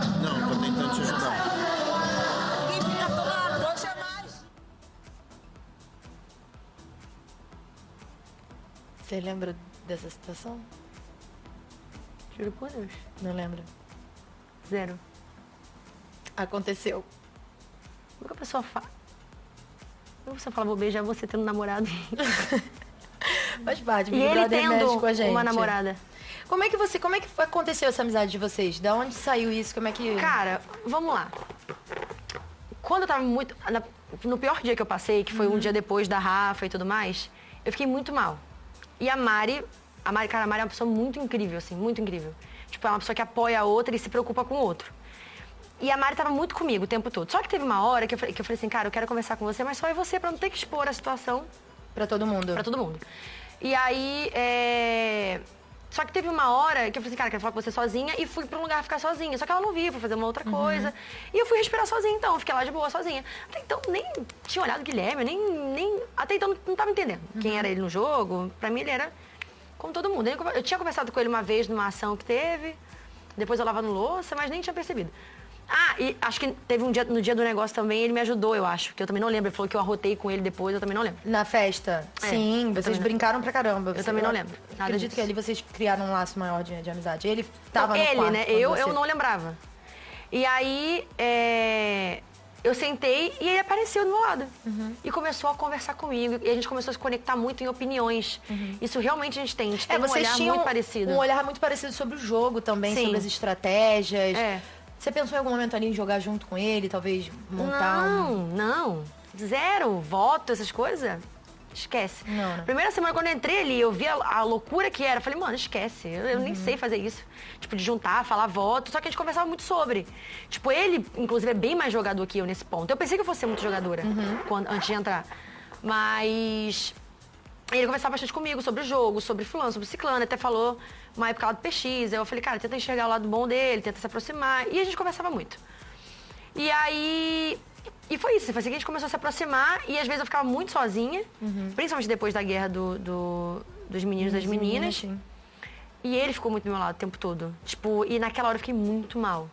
Você lembra dessa situação? Juro por Deus. Não lembra? Zero. Aconteceu. Como que a pessoa fala? Como você fala, vou beijar você tendo namorado? Faz parte, Big Brother mexe com a gente. uma namorada. Como é que você, como é que aconteceu essa amizade de vocês? Da onde saiu isso? Como é que Cara, vamos lá. Quando eu tava muito. na- no pior dia que eu passei, que foi um dia depois da Rafa e tudo mais, eu fiquei muito mal. E a Mari, a Mari, cara, a Mari é uma pessoa muito incrível, assim, muito incrível. Tipo, é uma pessoa que apoia a outra e se preocupa com o outro. E a Mari tava muito comigo o tempo todo. Só que teve uma hora que eu, falei- que eu falei assim, cara, eu quero conversar com você, mas só é você, pra não ter que expor a situação Pra todo mundo. Pra todo mundo. E aí, é... Só que teve uma hora que eu falei assim, cara, quero falar com você sozinha e fui pra um lugar ficar sozinha. Só que ela não viu, fui fazer uma outra coisa. E eu fui respirar sozinha, então. Fiquei lá de boa, sozinha. Até então, nem tinha olhado o Guilherme, nem... nem... Até então, não, tava entendendo quem era ele no jogo. Pra mim, ele era como todo mundo. Eu tinha conversado com ele uma vez numa ação que teve. Depois eu lavando louça, mas nem tinha percebido. Ah, e acho que teve um dia, no dia do negócio também, ele me ajudou, eu acho. Que eu também não lembro. Ele falou que eu arrotei com ele depois, eu também não lembro. Na festa? É, Sim, vocês brincaram pra caramba. Eu também não lembro. Nada acredito disso. que ali vocês criaram um laço maior de, de amizade. Ele tava Não, no ele, quarto né? Eu, você- eu não lembrava. E aí, é, eu sentei e ele apareceu do meu lado. Uhum. E começou a conversar comigo. E a gente começou a se conectar muito em opiniões. Isso realmente a gente tem. A gente É, tem um olhar muito parecido. um olhar muito parecido sobre o jogo também, Sim. sobre as estratégias. É. Você pensou em algum momento ali em jogar junto com ele, talvez montar não, um... não. Zero. Voto, essas coisas. Esquece. Não, né? Primeira semana, quando eu entrei ali, eu vi a, a loucura que era. Falei, mano, esquece. Eu, eu nem Uhum. sei fazer isso. Tipo, de juntar, falar voto. Só que a gente conversava muito sobre. Tipo, ele, inclusive, é bem mais jogador que eu nesse ponto. Eu pensei que eu fosse ser muito jogadora Uhum. quando, antes de entrar. Mas. Ele conversava bastante comigo sobre o jogo, sobre fulano, sobre ciclano. Até falou uma época lá do PX. Eu falei, cara, tenta enxergar o lado bom dele, tenta se aproximar. E a gente conversava muito. E aí. E foi isso, foi assim que a gente começou a se aproximar e às vezes eu ficava muito sozinha, principalmente depois da guerra do, do- dos meninos e das meninas. E ele ficou muito do meu lado o tempo todo. Tipo, e naquela hora eu fiquei muito mal.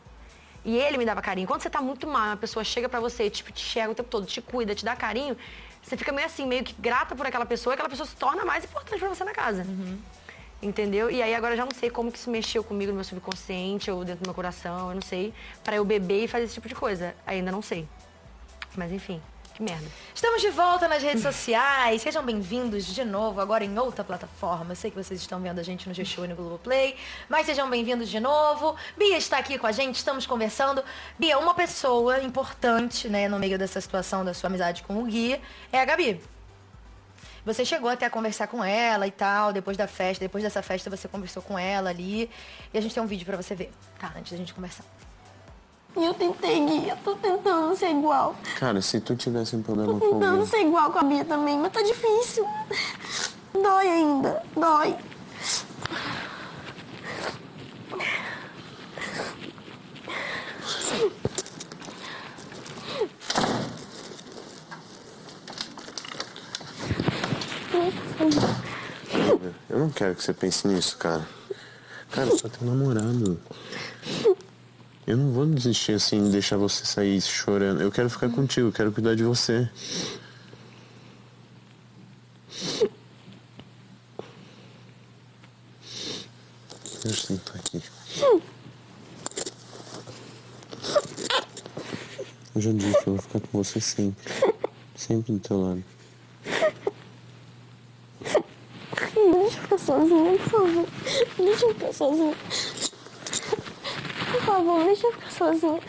E ele me dava carinho. Quando você tá muito mal, uma pessoa chega pra você, tipo, te enxerga o tempo todo, te cuida, te dá carinho, você fica meio assim, meio que grata por aquela pessoa, e aquela pessoa se torna mais importante pra você na casa. Entendeu? E aí agora eu já não sei como que isso mexeu comigo no meu subconsciente ou dentro do meu coração, eu não sei. Pra eu beber e fazer esse tipo de coisa. Ainda não sei. Mas enfim, que merda. Estamos de volta nas redes sociais. Sejam bem-vindos de novo, agora em outra plataforma. Eu sei que vocês estão vendo a gente no G-Show e no Globoplay, mas sejam bem-vindos de novo. Bia está aqui com a gente, estamos conversando. Bia, uma pessoa importante, né, no meio dessa situação da sua amizade com o Gui é a Gabi. Você chegou até a conversar com ela e tal, depois da festa. Depois dessa festa você conversou com ela ali. E a gente tem um vídeo pra você ver, tá? Antes da gente conversar. E eu tentei, Gui, eu tô tentando ser igual. Cara, se tu tivesse um problema Tô tentando alguém, ser igual com a Bia também, mas tá difícil. Dói ainda, dói. eu não quero que você pense nisso, cara. Cara, eu sou teu namorado. Eu não vou desistir assim, deixar você sair chorando. Eu quero ficar contigo, quero cuidar de você. Deixa eu sentar aqui. Eu já disse, eu vou ficar com você sempre. Sempre do teu lado. Deixa eu ficar sozinha, por favor. Deixa eu ficar sozinha. Por favor, não deixa eu ficar sozinha.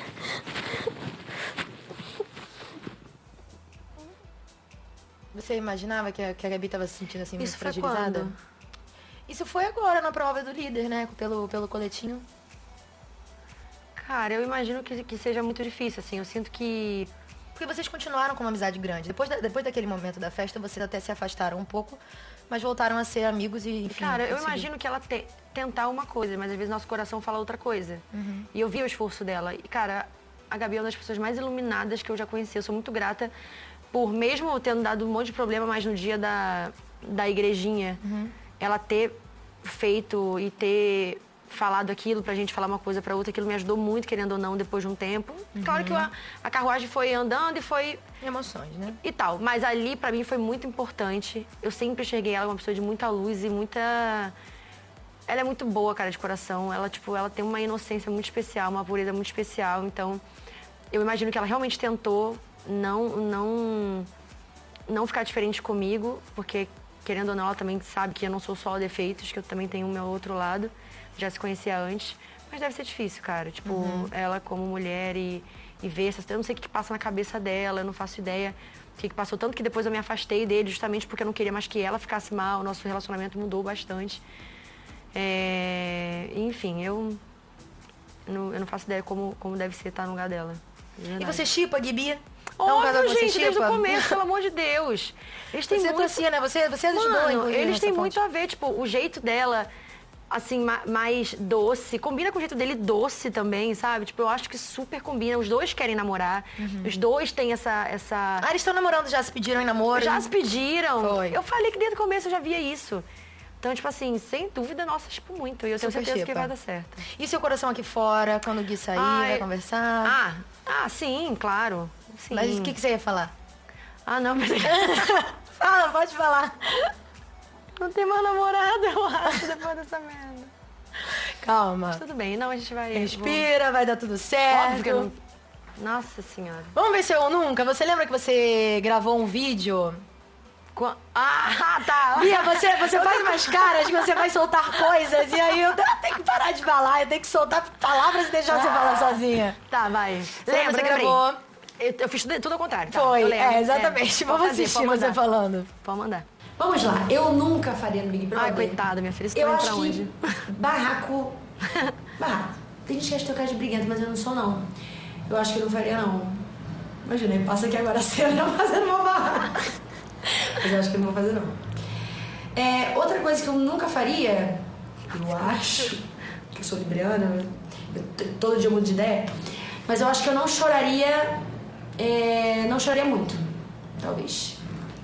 Você imaginava que a, que a Gabi tava se sentindo assim, muito Isso foi fragilizada? quando? Isso foi agora na prova do líder, né? Pelo, pelo coletinho. Cara, eu imagino que, que seja muito difícil, assim. Eu sinto que. Porque vocês continuaram com uma amizade grande. Depois, da- depois daquele momento da festa, vocês até se afastaram um pouco, mas voltaram a ser amigos e, enfim. Cara, eu imagino que ela te- tentar uma coisa, mas às vezes nosso coração fala outra coisa. Uhum. E eu vi o esforço dela. E, cara, a Gabi é uma das pessoas mais iluminadas que eu já conheci. Eu sou muito grata por, mesmo tendo dado um monte de problema, mas no dia da, da igrejinha, Uhum. ela ter feito e ter falado aquilo pra gente falar uma coisa pra outra, aquilo me ajudou muito, querendo ou não, depois de um tempo. Claro que a, a carruagem foi andando e foi Emoções, né? e tal. Mas ali, pra mim, foi muito importante. Eu sempre enxerguei ela uma pessoa de muita luz e muita. Ela é muito boa, cara, de coração. Ela, tipo, ela tem uma inocência muito especial, uma pureza muito especial. Então, eu imagino que ela realmente tentou não, não, não ficar diferente comigo, porque, querendo ou não, ela também sabe que eu não sou só defeitos, que eu também tenho o meu outro lado. Já se conhecia antes. Mas deve ser difícil, cara. Tipo, Uhum. ela como mulher e, e ver essas. Eu não sei o que, passa na cabeça dela, eu não faço ideia o que, que passou. Tanto que depois eu me afastei dele, justamente porque eu não queria mais que ela ficasse mal. O nosso relacionamento mudou bastante. É, Enfim, eu não, eu não faço ideia como, como deve ser estar no lugar dela. de E você chipa, Gibi? É casal Óbvio, você gente, desde o começo, pelo amor de Deus. Eles têm Você muito... torcia, né? Você, você ajudou, Mano, inclusive, eles têm muito a ver, tipo, o jeito dela, assim, ma- mais doce. Combina com o jeito dele doce também, sabe? Tipo, eu acho que super combina. Os dois querem namorar. Os dois têm essa... essa... Ah, eles estão namorando, já se pediram em namoro? Já se pediram. Foi. Eu falei que desde o começo eu já via isso. Então, tipo assim, sem dúvida, nossa, tipo, muito. E eu tenho Super certeza que chipa. vai dar certo. E seu coração aqui fora, quando o Gui sair, Ai. vai conversar? Ah, ah, sim, claro. Sim. Mas o que, que você ia falar? Ah, não, mas... Fala, pode falar. Não tem mais namorado, eu acho, depois dessa merda. Calma. Mas tudo bem, não, a gente vai... Respira, vai dar tudo certo. Que não... Nossa senhora. Vamos ver se eu nunca. Você lembra que você gravou um vídeo? Ah, tá. Bia, você, você faz umas caras que você vai soltar coisas e aí eu tenho que parar de falar, eu tenho que soltar palavras e deixar você falar sozinha. Tá, vai. Você Lembra, você gravou? Eu, eu fiz tudo, tudo ao contrário. tá? Foi, Eu lembro. é, exatamente. Pode Vamos fazer, assistir você falando. Pode mandar. Vamos lá, eu nunca faria no Big Brother. Ai, coitada, minha filha. Você Eu acho pra que onde? barraco. barraco. Tem gente que acha que eu cara de briguento, mas eu não sou, não. Eu acho que eu não faria, não. Imagina, ele passa aqui agora a cena fazendo uma barraco. Mas eu acho que eu não vou fazer, não. É, outra coisa que eu nunca faria, eu acho, que eu sou libriana, eu todo dia mudo de ideia, mas eu acho que eu não choraria, é, não choraria muito, talvez.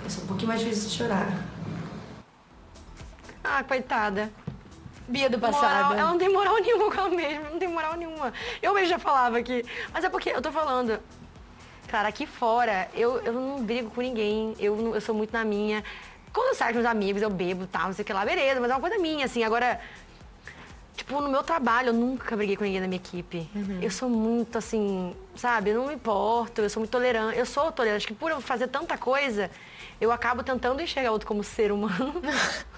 Eu sou um pouquinho mais difícil de chorar. Ah, coitada. Bia do Moral, passado. ela não tem moral nenhuma com ela mesma, não tem moral nenhuma. Eu mesmo já falava aqui. Mas é porque eu tô falando. Cara, aqui fora, eu, eu não brigo com ninguém. Eu, eu sou muito na minha. Quando eu saio com meus amigos, eu bebo tal, não sei o que lá, beleza, mas é uma coisa minha, assim. Agora, tipo, no meu trabalho, eu nunca briguei com ninguém da minha equipe. Eu sou muito, assim, sabe? Eu não me importo, eu sou muito tolerante. Eu sou tolerante, acho que por eu fazer tanta coisa, eu acabo tentando enxergar outro como ser humano.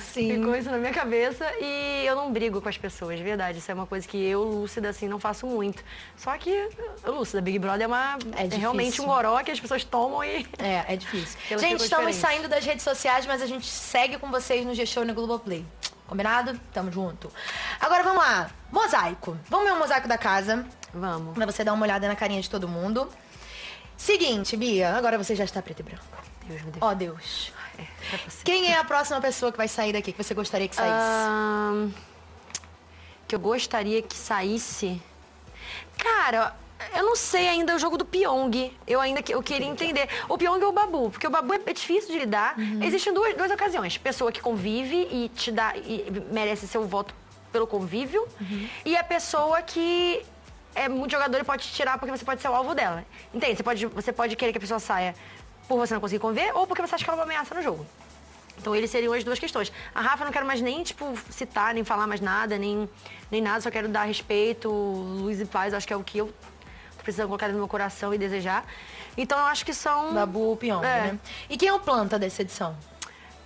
Sim. Ficou isso na minha cabeça e eu não brigo com as pessoas, de verdade. Isso é uma coisa que eu, lúcida, assim, não faço muito. Só que, lúcida, Big Brother é, uma, é, difícil. realmente um goró que as pessoas tomam e... É, é difícil. Gente, estamos diferentes. saindo das redes sociais, mas a gente segue com vocês no G-Show e no Globoplay. Combinado? Tamo junto. Agora vamos lá. Mosaico. Vamos ver o mosaico da casa. Vamos. Pra você dar uma olhada na carinha de todo mundo. Seguinte, Bia, agora você já está preto e branco. Deus me Ó, Deus. É você. Quem é a próxima pessoa que vai sair daqui, que você gostaria que saísse? Ahn, que eu gostaria que saísse. Cara, eu não sei ainda o jogo do Pyong. Eu ainda que- eu queria entender. O Pyong é o Babu, porque o Babu é, é difícil de lidar. Existem duas, duas ocasiões. Pessoa que convive e te dá e merece seu voto pelo convívio. E a pessoa que é muito jogador e pode te tirar porque você pode ser o alvo dela. Entende? Você pode, você pode querer que a pessoa saia por você não conseguir conviver ou porque você acha que ela é uma ameaça no jogo. Então, eles seriam as duas questões. A Rafa, eu não quero mais nem, tipo, citar, nem falar mais nada, nem, nem nada. Só quero dar respeito, luz e paz. Acho que é o que eu tô precisando colocar no meu coração e desejar. Então, eu acho que são... Babu Pyong, É. né? E quem é o planta dessa edição?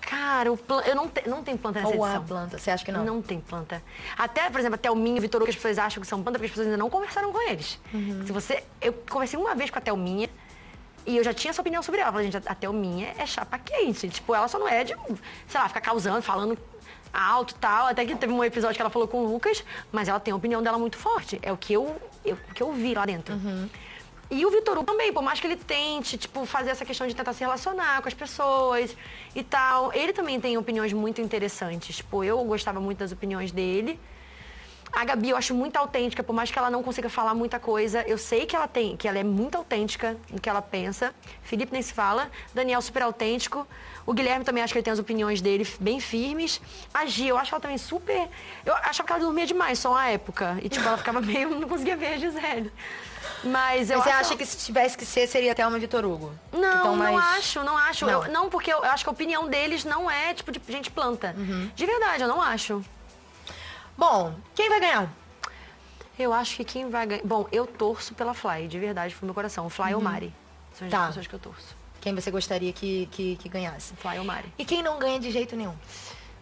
Cara, o plan... eu não, te... não tem planta nessa Ou a edição. planta? Você acha que não? Não tem planta. Até, por exemplo, até o Minha e o Vitor Hugo, que as pessoas acham que são planta, porque as pessoas ainda não conversaram com eles. Uhum. Se você... Eu conversei uma vez com a Thelminha, e eu já tinha essa opinião sobre ela. Eu Falei, gente, a Thelminha é chapa quente. Tipo, ela só não é de, sei lá, ficar causando, falando alto e tal. Até que teve um episódio que ela falou com o Lucas, mas ela tem a opinião dela muito forte. É o que eu, eu- o que eu vi lá dentro. E o Vitor Hugo também, por mais que ele tente, tipo, fazer essa questão de tentar se relacionar com as pessoas e tal, ele também tem opiniões muito interessantes. Tipo, eu gostava muito das opiniões dele. A Gabi eu acho muito autêntica, por mais que ela não consiga falar muita coisa, eu sei que ela tem, que ela é muito autêntica no que ela pensa. Felipe nem se fala, Daniel super autêntico. O Guilherme também acho que ele tem as opiniões dele bem firmes. A Gia, eu acho ela também super. Eu achava que ela dormia demais só na época. E tipo, ela ficava meio. não conseguia ver a Gisele. Mas eu Mas você acho- acha que se tivesse que ser, seria Thelma e Vitor Hugo? não, Então, não mais- acho, não acho. Não. Eu- Não, porque eu, eu acho que a opinião deles não é tipo de gente planta. De verdade, eu não acho. Bom, quem vai ganhar? Eu acho que quem vai ganhar. Bom, eu torço pela Fly, de verdade, pro meu coração. Fly ou Uhum. Mari. São as Tá. pessoas que eu torço. Quem você gostaria que, que, que ganhasse? Fly ou Mari. E quem não ganha de jeito nenhum?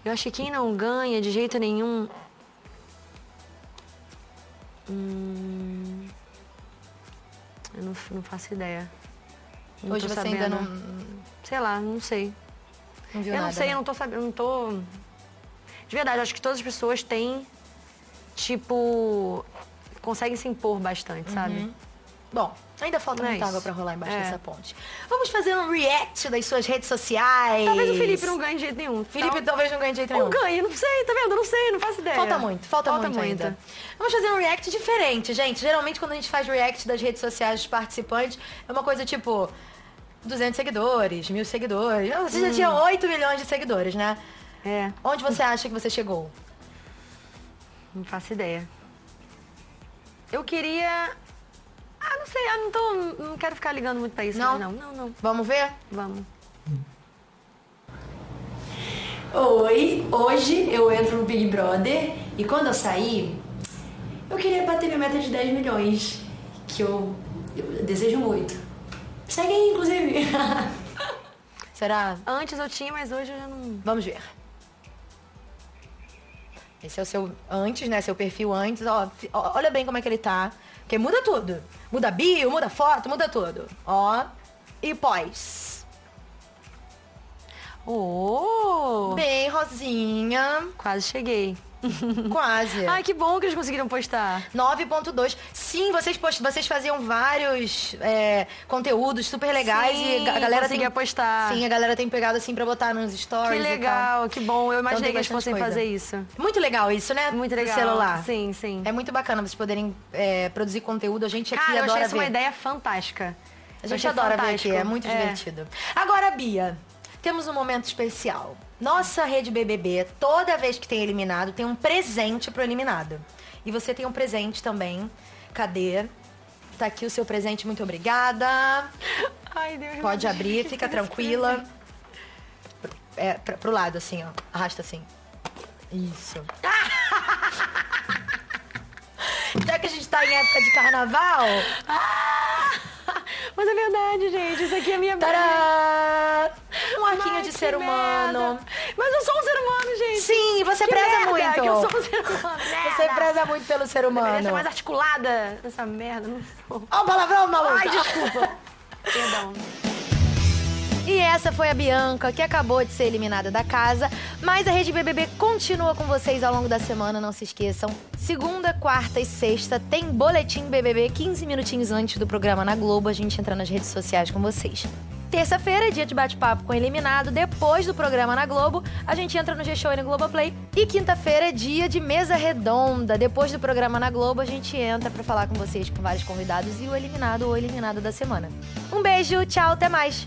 Eu acho que quem não ganha de jeito nenhum. Hum... Eu não, não faço ideia. Não Hoje você ainda sabendo. não, Sei lá, não sei. não viu eu nada. não sei, né? eu não tô sabendo, eu não tô. De verdade, eu acho que todas as pessoas têm, tipo, conseguem se impor bastante, sabe? Uhum. Bom, ainda falta Não é muita água pra rolar embaixo É. dessa ponte. Vamos fazer um react das suas redes sociais. Talvez o Felipe não ganhe de jeito nenhum. Felipe Tal- talvez não ganhe de jeito nenhum. ganhe, não sei, tá vendo? Não sei, não faço ideia. Falta muito, falta, muito, ainda. Vamos fazer um react diferente, gente. Geralmente quando a gente faz react das redes sociais dos participantes, é uma coisa tipo 200 seguidores, mil seguidores. Você já Hum. tinha 8 milhões de seguidores, né? É. Onde você acha que você chegou? Não faço ideia. Eu queria. Ah, não sei, eu não tô. Não quero ficar ligando muito pra isso. Não? Não, não, não. Vamos ver? Vamos. Oi, hoje eu entro no Big Brother e quando eu sair, eu queria bater minha meta de 10 milhões, que eu, eu desejo muito. Segue aí, inclusive. Será? Antes eu tinha, mas hoje eu já não. Vamos ver. Esse é o seu antes, né? Seu perfil antes. Ó, olha bem como é que ele tá. Porque muda tudo. Muda bio, muda foto, muda tudo. Ó. E pós. Oh! Bem rosinha. Quase cheguei. Quase. Ai, que bom que eles conseguiram postar. 9.2. Sim, vocês, post... vocês faziam vários é, conteúdos super legais Sim, e a galera tem conseguia postar. Sim, a galera tem pegado assim pra botar nos stories. Que legal, que bom. Eu imaginei Então que eles fossem coisa. fazer isso. Muito legal isso, né? Muito Do legal. celular. Sim, sim. É muito bacana vocês poderem é, produzir conteúdo. A gente aqui Cara, eu achei isso ver. uma ideia fantástica. A gente adora ver aqui, fantástico. é muito divertido. Agora, Bia, temos um momento especial. Nossa rede BBB, toda vez que tem eliminado, tem um presente pro eliminado. E você tem um presente também. Cadê? Tá aqui o seu presente, muito obrigada. Ai, Deus Pode meu abrir, Deus, fica tranquila. É, pra, pro lado, assim, ó. Arrasta assim. Isso. Já que a gente tá em época de carnaval. Mas é verdade, gente. Isso aqui é minha Tadá! Um arquinho Ai, de ser humano. merda. Mas eu sou um ser humano, gente. Sim, você Que preza merda, muito. que eu sou um ser humano. Você merda. preza muito pelo ser Eu deveria ser humano. mais articulada nessa merda, não sou. Ó, o palavrão, maluca. Ai, desculpa. Perdão. E essa foi a Bianca, que acabou de ser eliminada da casa. Mas a Rede BBB continua com vocês ao longo da semana, não se esqueçam. Segunda, quarta e sexta tem Boletim BBB 15 minutinhos antes do programa na Globo. A gente entra nas redes sociais com vocês. Terça-feira é dia de bate-papo com eliminado. Depois do programa na Globo, a gente entra no G-Show e no Globoplay. E quinta-feira é dia de mesa redonda. Depois do programa na Globo, a gente entra pra falar com vocês com vários convidados e o eliminado ou eliminada da semana. Um beijo, tchau, até mais!